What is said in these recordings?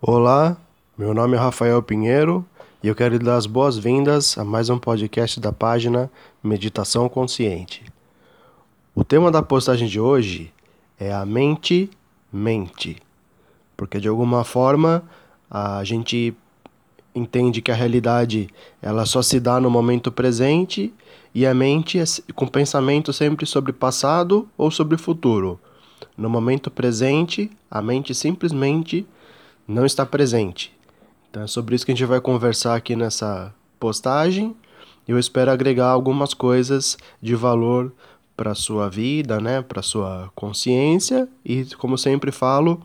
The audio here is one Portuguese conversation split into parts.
Olá, meu nome é Rafael Pinheiro e eu quero lhe dar as boas-vindas a mais um podcast da página Meditação Consciente. O tema da postagem de hoje é a mente mente, porque de alguma forma a gente entende que a realidade ela só se dá no momento presente e a mente é com pensamento sempre sobre passado ou sobre futuro. No momento presente, a mente simplesmente não está presente. Então é sobre isso que a gente vai conversar aqui nessa postagem. Eu espero agregar algumas coisas de valor para sua vida, né, para sua consciência e, como sempre falo,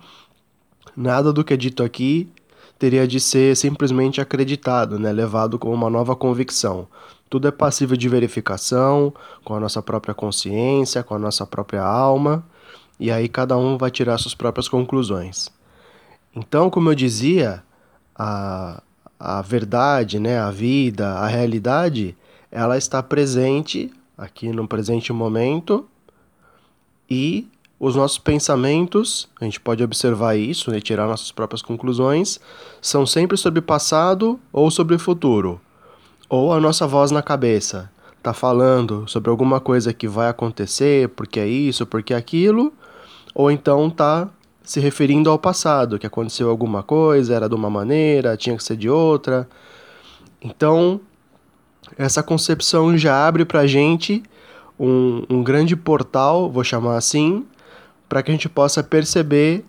nada do que é dito aqui teria de ser simplesmente acreditado, né, levado como uma nova convicção. Tudo é passível de verificação com a nossa própria consciência, com a nossa própria alma, e aí cada um vai tirar suas próprias conclusões. Então, como eu dizia, a, a verdade, né, a vida, a realidade, ela está presente aqui no presente momento e os nossos pensamentos, a gente pode observar isso e né, tirar nossas próprias conclusões, são sempre sobre passado ou sobre futuro. Ou a nossa voz na cabeça está falando sobre alguma coisa que vai acontecer, porque é isso, porque é aquilo, ou então está se referindo ao passado, que aconteceu alguma coisa, era de uma maneira, tinha que ser de outra. Então, essa concepção já abre para a gente um, um grande portal, vou chamar assim, para que a gente possa perceber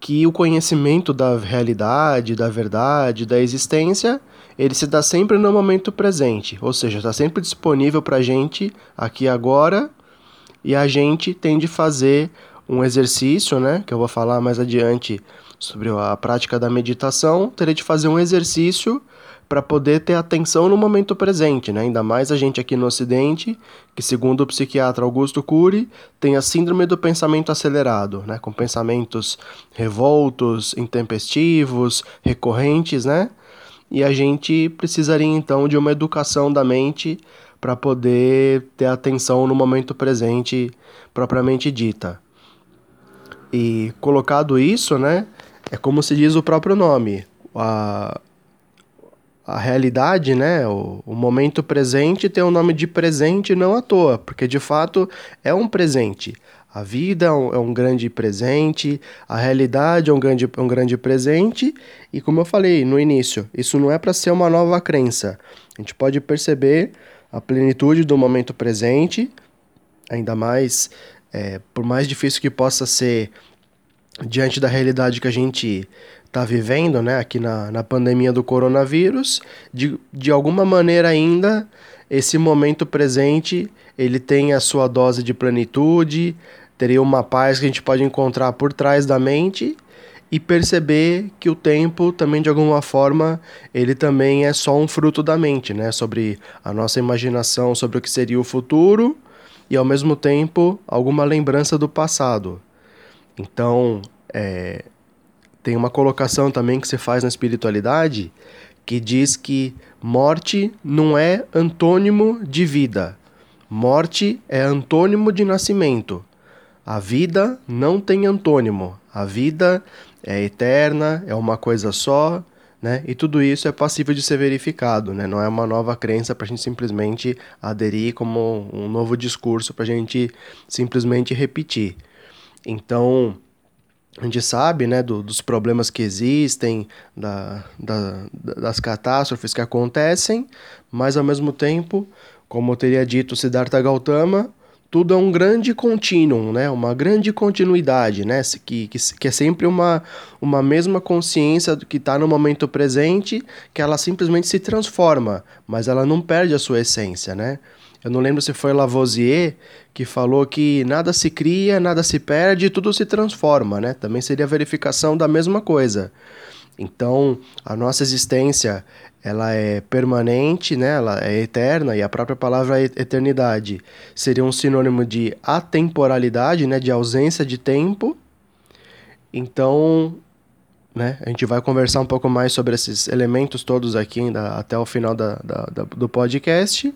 que o conhecimento da realidade, da verdade, da existência, ele se dá sempre no momento presente, ou seja, está sempre disponível para a gente aqui agora e a gente tem de fazer um exercício, né, que eu vou falar mais adiante sobre a prática da meditação, teria de fazer um exercício para poder ter atenção no momento presente, né? Ainda mais a gente aqui no Ocidente, que segundo o psiquiatra Augusto Cury, tem a síndrome do pensamento acelerado, né? Com pensamentos revoltos, intempestivos, recorrentes, né? E a gente precisaria então de uma educação da mente para poder ter atenção no momento presente propriamente dita. E colocado isso, né, é como se diz o próprio nome. A, a realidade, né, o, o momento presente tem o nome de presente não à toa, porque de fato é um presente. A vida é um, é um, grande presente, a realidade é um grande, um grande presente, e como eu falei no início, isso não é para ser uma nova crença. A gente pode perceber a plenitude do momento presente, ainda mais é, por mais difícil que possa ser diante da realidade que a gente está vivendo, né, aqui na, na pandemia do coronavírus, de, de alguma maneira ainda esse momento presente ele tem a sua dose de plenitude, teria uma paz que a gente pode encontrar por trás da mente e perceber que o tempo também de alguma forma ele também é só um fruto da mente, né, sobre a nossa imaginação sobre o que seria o futuro e ao mesmo tempo alguma lembrança do passado. Então, é, tem uma colocação também que se faz na espiritualidade que diz que morte não é antônimo de vida. Morte é antônimo de nascimento. A vida não tem antônimo. A vida é eterna, é uma coisa só, né? E tudo isso é passível de ser verificado, né? Não é uma nova crença para a gente simplesmente aderir como um novo discurso para a gente simplesmente repetir. Então, a gente sabe, né, do, dos problemas que existem, da, da, das catástrofes que acontecem, mas ao mesmo tempo, como teria dito Siddhartha Gautama, tudo é um grande contínuo, né? uma grande continuidade, né? que, que, que é sempre uma, uma mesma consciência que está no momento presente, que ela simplesmente se transforma, mas ela não perde a sua essência. Né? Eu não lembro se foi Lavoisier que falou que nada se cria, nada se perde, tudo se transforma. Né? Também seria a verificação da mesma coisa. Então, a nossa existência ela é permanente, né? ela é eterna, e a própria palavra eternidade seria um sinônimo de atemporalidade, né? de ausência de tempo. Então, né? a gente vai conversar um pouco mais sobre esses elementos todos aqui ainda até o final da, da, da do podcast.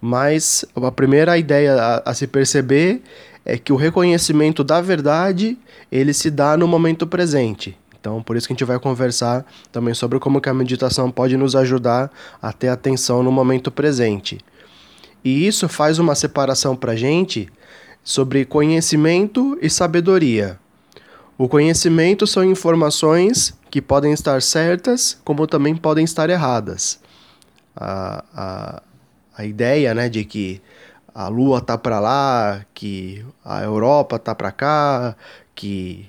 Mas a primeira ideia a, a se perceber é que o reconhecimento da verdade ele se dá no momento presente. Então, por isso que a gente vai conversar também sobre como que a meditação pode nos ajudar a ter atenção no momento presente. E isso faz uma separação para a gente sobre conhecimento e sabedoria. O conhecimento são informações que podem estar certas, como também podem estar erradas. A, a, a ideia né, de que a Lua tá para lá, que a Europa tá para cá, que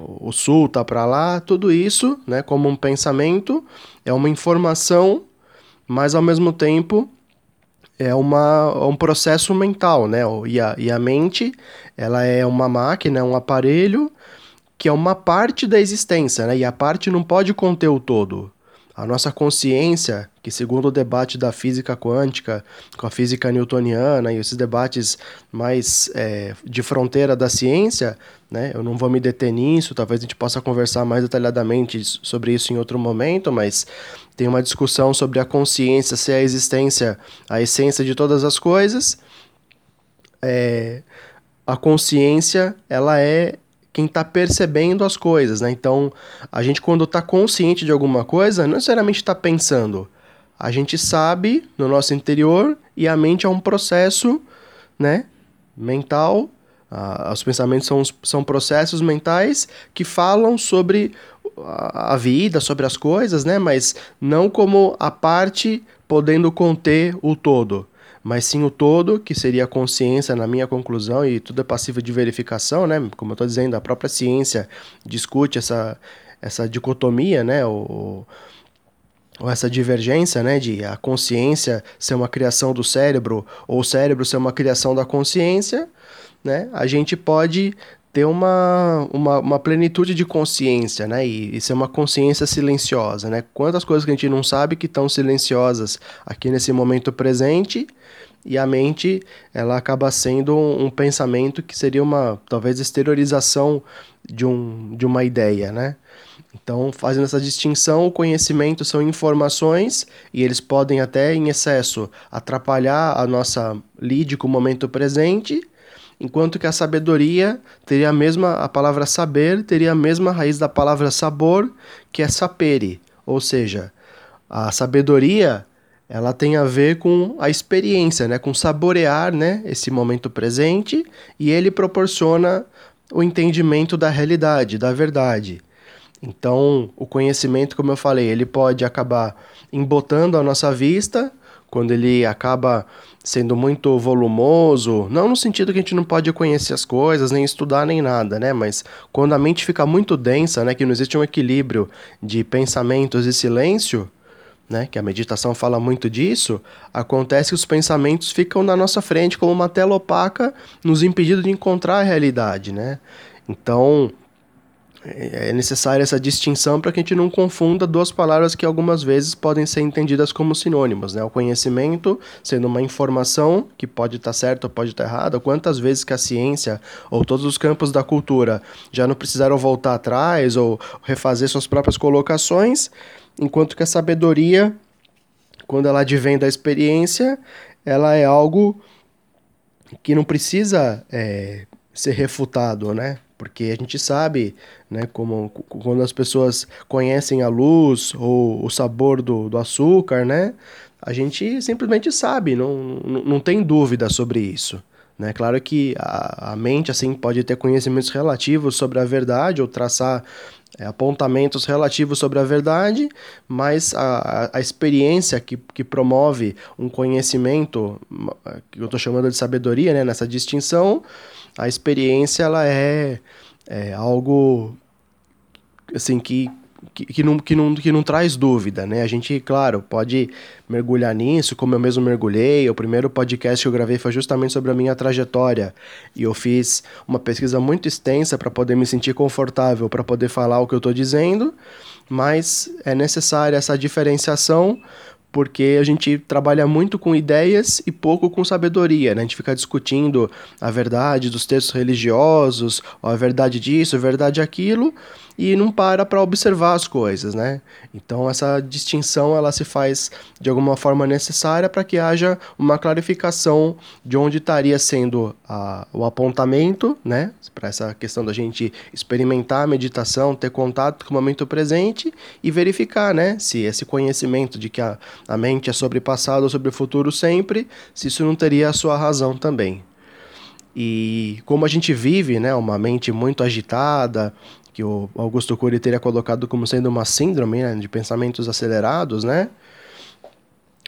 o Sul tá para lá, tudo isso, né, como um pensamento, é uma informação, mas ao mesmo tempo é uma, um processo mental, né? E a, e a mente, ela é uma máquina, um aparelho que é uma parte da existência, né? E a parte não pode conter o todo. A nossa consciência, que segundo o debate da física quântica, com a física newtoniana e esses debates mais é, de fronteira da ciência, né? Eu não vou me deter nisso, talvez a gente possa conversar mais detalhadamente sobre isso em outro momento, mas tem uma discussão sobre a consciência ser a existência, a essência de todas as coisas. É, a consciência, ela é quem está percebendo as coisas, né? Então, a gente quando está consciente de alguma coisa, não necessariamente está pensando. A gente sabe no nosso interior e a mente é um processo, né? Mental. Ah, os pensamentos são, são processos mentais que falam sobre a vida, sobre as coisas, né? Mas não como a parte podendo conter o todo mas sim o todo, que seria a consciência, na minha conclusão, e tudo é passível de verificação, né? Como eu estou dizendo, a própria ciência discute essa, essa dicotomia, né? Ou, ou essa divergência, né? De a consciência ser uma criação do cérebro, ou o cérebro ser uma criação da consciência, né? A gente pode ter uma, uma, uma, plenitude de consciência, né? E, e, ser uma consciência silenciosa, né? Quantas coisas que a gente não sabe que estão silenciosas aqui nesse momento presente e a mente ela acaba sendo um, um, pensamento que seria uma talvez exteriorização de, um, de uma ideia, né? Então, fazendo essa distinção, o conhecimento são informações e eles podem até em excesso atrapalhar a nossa lide com o momento presente enquanto que a sabedoria teria a mesma a palavra saber teria a mesma raiz da palavra sabor, que é sapere, ou seja, a sabedoria ela tem a ver com a experiência, né, com saborear, né, esse momento presente e ele proporciona o entendimento da realidade, da verdade. Então, o conhecimento, como eu falei, ele pode acabar embotando a nossa vista quando ele acaba sendo muito volumoso, não no sentido que a gente não pode conhecer as coisas, nem estudar, nem nada, né? Mas quando a mente fica muito densa, né? Que não existe um equilíbrio de pensamentos e silêncio, né? Que a meditação fala muito disso, acontece que os pensamentos ficam na nossa frente como uma tela opaca, nos impedindo de encontrar a realidade, né? Então, é, é necessária essa distinção para que a gente não confunda duas palavras que algumas vezes podem ser entendidas como sinônimos, né? O conhecimento sendo uma informação que pode estar tá certa ou pode estar tá errada. Quantas vezes que a ciência ou todos os campos da cultura já não precisaram voltar atrás ou refazer suas próprias colocações, enquanto que a sabedoria, quando ela advém da experiência, ela é algo que não precisa é, ser refutado, né? Porque a gente sabe, né, como quando as pessoas conhecem a luz ou o sabor do, do açúcar, né, a gente simplesmente sabe, não, não, tem dúvida sobre isso. Né? Claro que a, a mente assim pode ter conhecimentos relativos sobre a verdade ou traçar é, apontamentos relativos sobre a verdade, mas a, a experiência que, que promove um conhecimento, que eu estou chamando de sabedoria, né, nessa distinção, a experiência ela é, é algo assim que que, que, não, que, não, que não traz dúvida, né? A gente, claro, pode mergulhar nisso, como eu mesmo mergulhei. O primeiro podcast que eu gravei foi justamente sobre a minha trajetória. E eu fiz uma pesquisa muito extensa para poder me sentir confortável, para poder falar o que eu estou dizendo. Mas é necessária essa diferenciação porque a gente trabalha muito com ideias e pouco com sabedoria, né? A gente fica discutindo a verdade dos textos religiosos, a verdade disso, a verdade aquilo, e não para para observar as coisas, né? Então essa distinção ela se faz de alguma forma necessária para que haja uma clarificação de onde estaria sendo a, o apontamento, né? Para essa questão da gente experimentar a meditação, ter contato com o momento presente e verificar, né? Se esse conhecimento de que a, a mente é sobre passado ou sobre futuro sempre, se isso não teria a sua razão também. E como a gente vive, né, uma mente muito agitada, que o Augusto Cury teria colocado como sendo uma síndrome né, de pensamentos acelerados, né?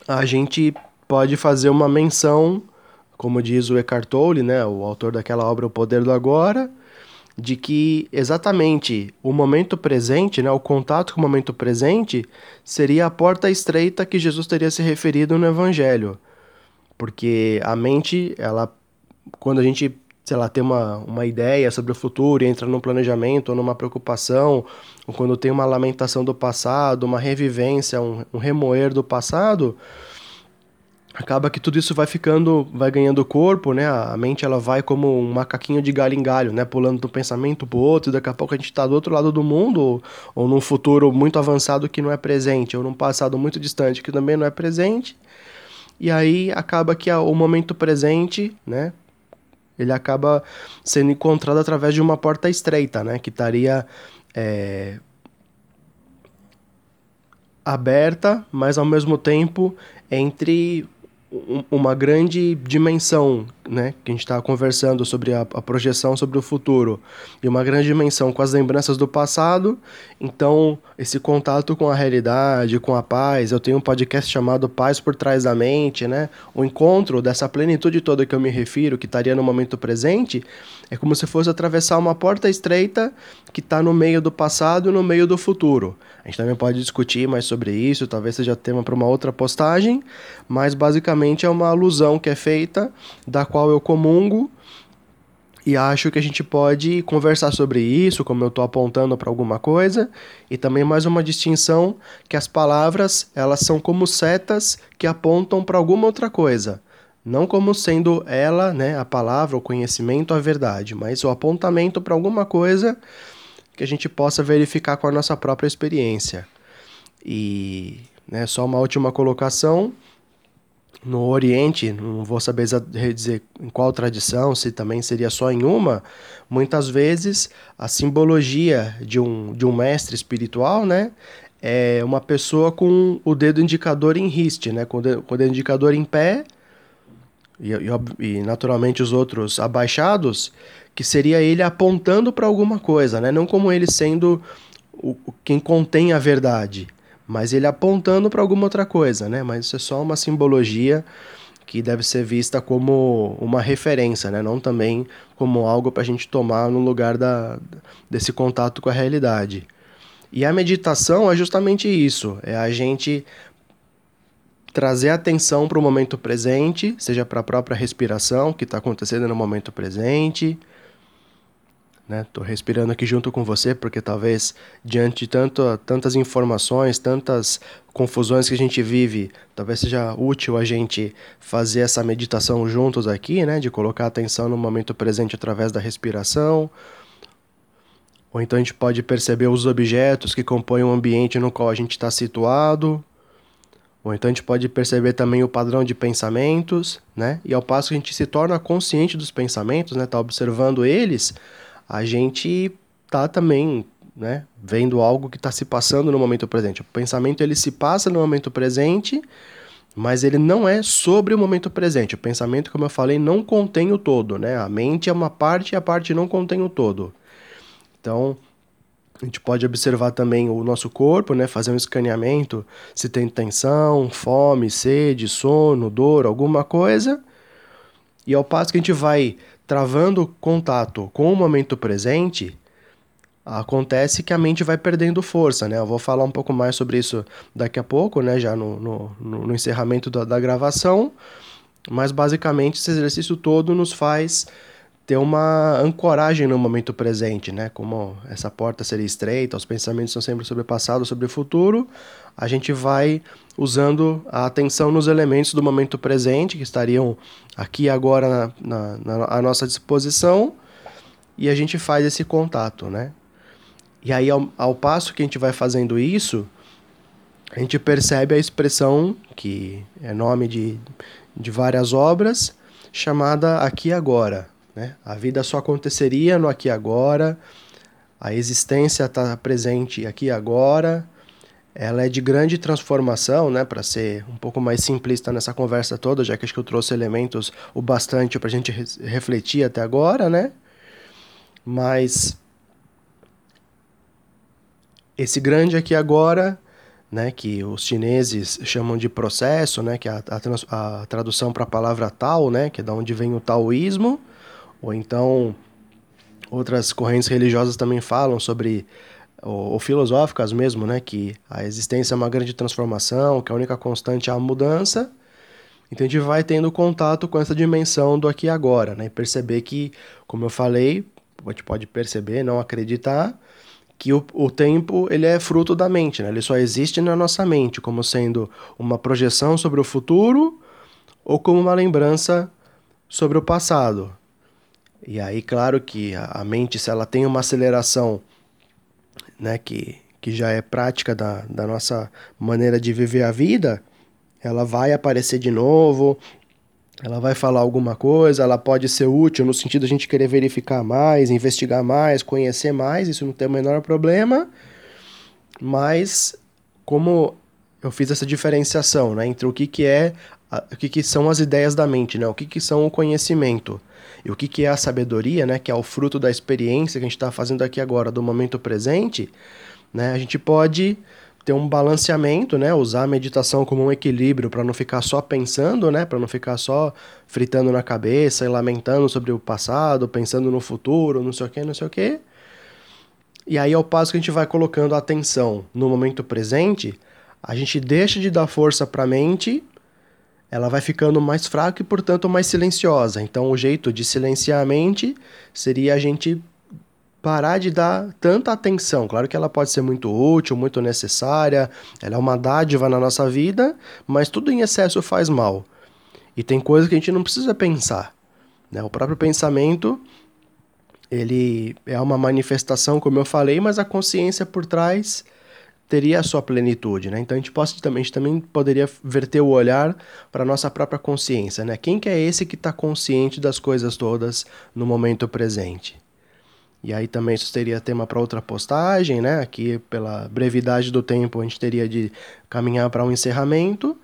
A gente pode fazer uma menção, como diz o Eckhart Tolle, né, o autor daquela obra O Poder do Agora, de que exatamente o momento presente, né, o contato com o momento presente, seria a porta estreita que Jesus teria se referido no Evangelho. Porque a mente, ela, quando a gente sei lá, tem uma, uma ideia sobre o futuro e entra num planejamento ou numa preocupação, ou quando tem uma lamentação do passado, uma revivência, um, um remoer do passado, acaba que tudo isso vai ficando, vai ganhando corpo, né? A mente ela vai como um macaquinho de galho em galho, né? Pulando um pensamento pro outro, e daqui a pouco a gente está do outro lado do mundo, ou, ou num futuro muito avançado que não é presente, ou num passado muito distante que também não é presente. E aí acaba que o momento presente, né, ele acaba sendo encontrado através de uma porta estreita, né? Que estaria é, aberta, mas ao mesmo tempo entre uma grande dimensão, né, que a gente está conversando sobre a, a, projeção sobre o futuro, e uma grande dimensão com as lembranças do passado, então esse contato com a realidade, com a paz, eu tenho um podcast chamado Paz por Trás da Mente, né, o encontro dessa plenitude toda que eu me refiro, que estaria no momento presente, é como se fosse atravessar uma porta estreita que está no meio do passado e no meio do futuro. A gente também pode discutir mais sobre isso, talvez seja tema para uma outra postagem, mas basicamente é uma alusão que é feita, da qual eu comungo, e acho que a gente pode conversar sobre isso, como eu estou apontando para alguma coisa, e também mais uma distinção que as palavras elas são como setas que apontam para alguma outra coisa. Não como sendo ela, né, a palavra, o conhecimento, a verdade, mas o apontamento para alguma coisa que a gente possa verificar com a nossa própria experiência. E né, só uma última colocação. No Oriente, não vou saber dizer em qual tradição, se também seria só em uma, muitas vezes a simbologia de um, de um mestre espiritual, né, é uma pessoa com o dedo indicador em riste, né, com o dedo, com o dedo indicador em pé, e, e, e, naturalmente os outros abaixados, que seria ele apontando para alguma coisa, né? não como ele sendo o, quem contém a verdade, mas ele apontando para alguma outra coisa, né? mas isso é só uma simbologia que deve ser vista como uma referência, né? não também como algo para a gente tomar no lugar da, desse contato com a realidade. E a meditação é justamente isso, é a gente trazer atenção para o momento presente, seja para a própria respiração que está acontecendo no momento presente. Né? respirando aqui junto com você porque talvez diante de tanto, tantas informações, tantas confusões que a gente vive, talvez seja útil a gente fazer essa meditação juntos aqui, né? De colocar atenção no momento presente através da respiração. Ou então a gente pode perceber os objetos que compõem o ambiente no qual a gente está situado, ou então a gente pode perceber também o padrão de pensamentos, né? E ao passo que a gente se torna consciente dos pensamentos, né? Tá observando eles, a gente tá também, né? Vendo algo que está se passando no momento presente. O pensamento ele se passa no momento presente, mas ele não é sobre o momento presente. O pensamento, como eu falei, não contém o todo, né? A mente é uma parte e a parte não contém o todo. Então, a gente pode observar também o nosso corpo, né? Fazer um escaneamento se tem tensão, fome, sede, sono, dor, alguma coisa. E ao passo que a gente vai travando contato com o momento presente, acontece que a mente vai perdendo força, né? Eu vou falar um pouco mais sobre isso daqui a pouco, né? Já no, no, no encerramento da, da gravação. Mas basicamente esse exercício todo nos faz ter uma ancoragem no momento presente, né? Como essa porta seria estreita, os pensamentos são sempre sobre o passado, sobre o futuro, a gente vai usando a atenção nos elementos do momento presente, que estariam aqui agora na, na, na à nossa disposição, e a gente faz esse contato, né? E aí, ao, ao passo que a gente vai fazendo isso, a gente percebe a expressão, que é nome de, de várias obras, chamada Aqui Agora. Né? A vida só aconteceria no aqui e agora, a existência está presente aqui e agora, ela é de grande transformação, né, para ser um pouco mais simplista nessa conversa toda, já que acho que eu trouxe elementos o bastante para a gente refletir até agora, né? Mas esse grande aqui agora, né, que os chineses chamam de processo, né, que é a, a, a tradução para a palavra Tao, né, que é da onde vem o taoísmo, ou então outras correntes religiosas também falam sobre ou, ou, filosóficas mesmo, né, que a existência é uma grande transformação, que a única constante é a mudança. Então a gente vai tendo contato com essa dimensão do aqui e agora, né, e perceber que, como eu falei, a gente pode perceber, não acreditar, que o, o tempo ele é fruto da mente, né? ele só existe na nossa mente, como sendo uma projeção sobre o futuro ou como uma lembrança sobre o passado. E aí, claro que a, mente, se ela tem uma aceleração né, que, que já é prática da, da nossa maneira de viver a vida, ela vai aparecer de novo, ela vai falar alguma coisa, ela pode ser útil no sentido de a gente querer verificar mais, investigar mais, conhecer mais, isso não tem o menor problema, mas como eu fiz essa diferenciação né, entre o que, que é o que, que são as ideias da mente, né? o que, que são o conhecimento. E o que, que é a sabedoria, né? Que é o fruto da experiência que a gente está fazendo aqui agora, do momento presente, né? A gente pode ter um balanceamento, né? Usar a meditação como um equilíbrio para não ficar só pensando, né? Para não ficar só fritando na cabeça e lamentando sobre o passado, pensando no futuro, não sei o que, não sei o que. E aí, ao passo que a gente vai colocando a atenção no momento presente, a gente deixa de dar força para a mente ela vai ficando mais fraca e, portanto, mais silenciosa. Então, o jeito de silenciar a mente seria a gente parar de dar tanta atenção. Claro que ela pode ser muito útil, muito necessária, ela é uma dádiva na nossa vida, mas tudo em excesso faz mal. E tem coisas que a gente não precisa pensar. Né? O próprio pensamento ele é uma manifestação, como eu falei, mas a consciência por trás teria a sua plenitude, né? Então a gente, pode, a gente também poderia verter o olhar para a nossa própria consciência, né? Quem que é esse que está consciente das coisas todas no momento presente? E aí também isso teria tema para outra postagem, né? Aqui pela brevidade do tempo a gente teria de caminhar para um encerramento,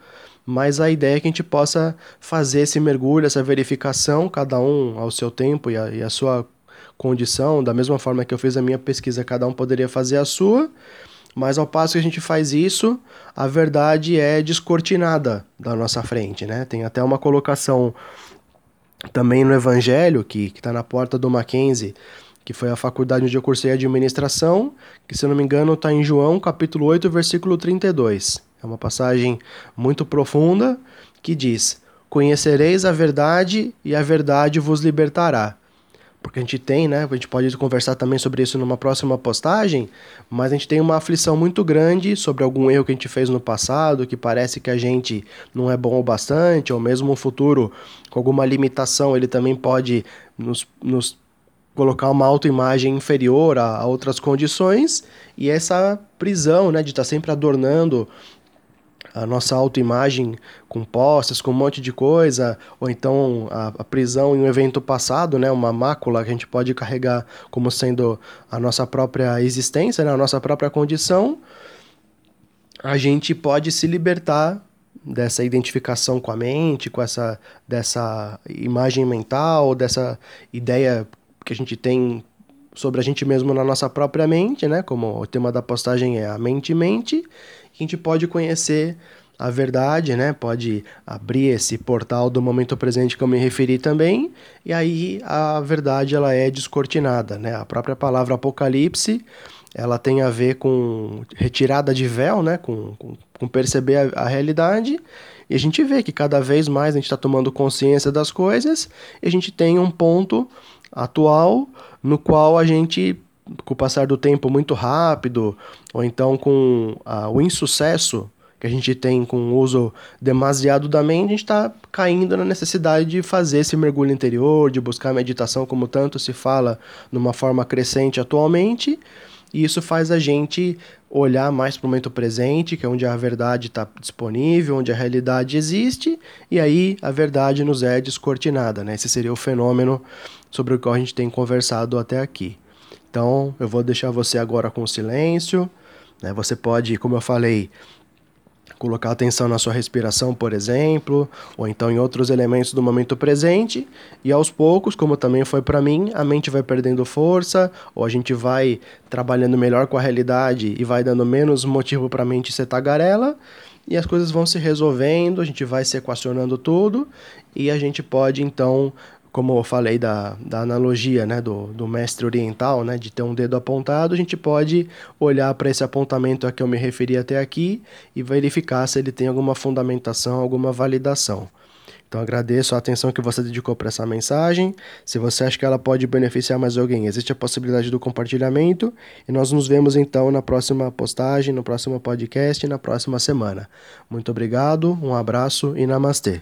mas a ideia é que a gente possa fazer esse mergulho, essa verificação, cada um ao seu tempo e a, e a sua condição, da mesma forma que eu fiz a minha pesquisa, cada um poderia fazer a sua, mas ao passo que a gente faz isso, a verdade é descortinada da nossa frente, né? Tem até uma colocação também no Evangelho, que está na porta do Mackenzie, que foi a faculdade onde eu cursei administração, que se eu não me engano está em João, capítulo 8, versículo 32. É uma passagem muito profunda que diz: Conhecereis a verdade e a verdade vos libertará porque a gente tem, né? A gente pode conversar também sobre isso numa próxima postagem, mas a gente tem uma aflição muito grande sobre algum erro que a gente fez no passado, que parece que a gente não é bom o bastante, ou mesmo um futuro com alguma limitação, ele também pode nos, nos colocar uma autoimagem inferior a, a outras condições, e essa prisão, né, de estar tá sempre adornando a nossa autoimagem com postas, com um monte de coisa, ou então a, a, prisão em um evento passado, né, uma mácula que a gente pode carregar como sendo a nossa própria existência, né, a nossa própria condição, a gente pode se libertar dessa identificação com a mente, com essa dessa imagem mental, dessa ideia que a gente tem sobre a gente mesmo na nossa própria mente, né? Como o tema da postagem é a mente mente, a gente pode conhecer a verdade, né? Pode abrir esse portal do momento presente que eu me referi também, e aí a verdade ela é descortinada, né? A própria palavra apocalipse, ela tem a ver com retirada de véu, né? Com, com, com perceber a, a realidade, e a gente vê que cada vez mais a gente está tomando consciência das coisas, e a gente tem um ponto atual no qual a gente com o passar do tempo muito rápido, ou então com ah, o insucesso que a gente tem com o uso demasiado da mente, a gente está caindo na necessidade de fazer esse mergulho interior, de buscar meditação, como tanto se fala numa forma crescente atualmente. e isso faz a gente olhar mais para o momento presente, que é onde a verdade está disponível, onde a realidade existe, e aí a verdade nos é descortinada. Né? Esse seria o fenômeno sobre o qual a gente tem conversado até aqui. Então, eu vou deixar você agora com silêncio. Né? Você pode, como eu falei, colocar atenção na sua respiração, por exemplo, ou então em outros elementos do momento presente, e aos poucos, como também foi para mim, a mente vai perdendo força, ou a gente vai trabalhando melhor com a realidade e vai dando menos motivo para a mente ser tagarela, e as coisas vão se resolvendo, a gente vai se equacionando tudo, e a gente pode então como eu falei da, da analogia né, do, do mestre oriental, né, de ter um dedo apontado, a gente pode olhar para esse apontamento a que eu me referi até aqui e verificar se ele tem alguma fundamentação, alguma validação. Então agradeço a atenção que você dedicou para essa mensagem. Se você acha que ela pode beneficiar mais alguém, existe a possibilidade do compartilhamento. E nós nos vemos então na próxima postagem, no próximo podcast, na próxima semana. Muito obrigado, um abraço e namastê.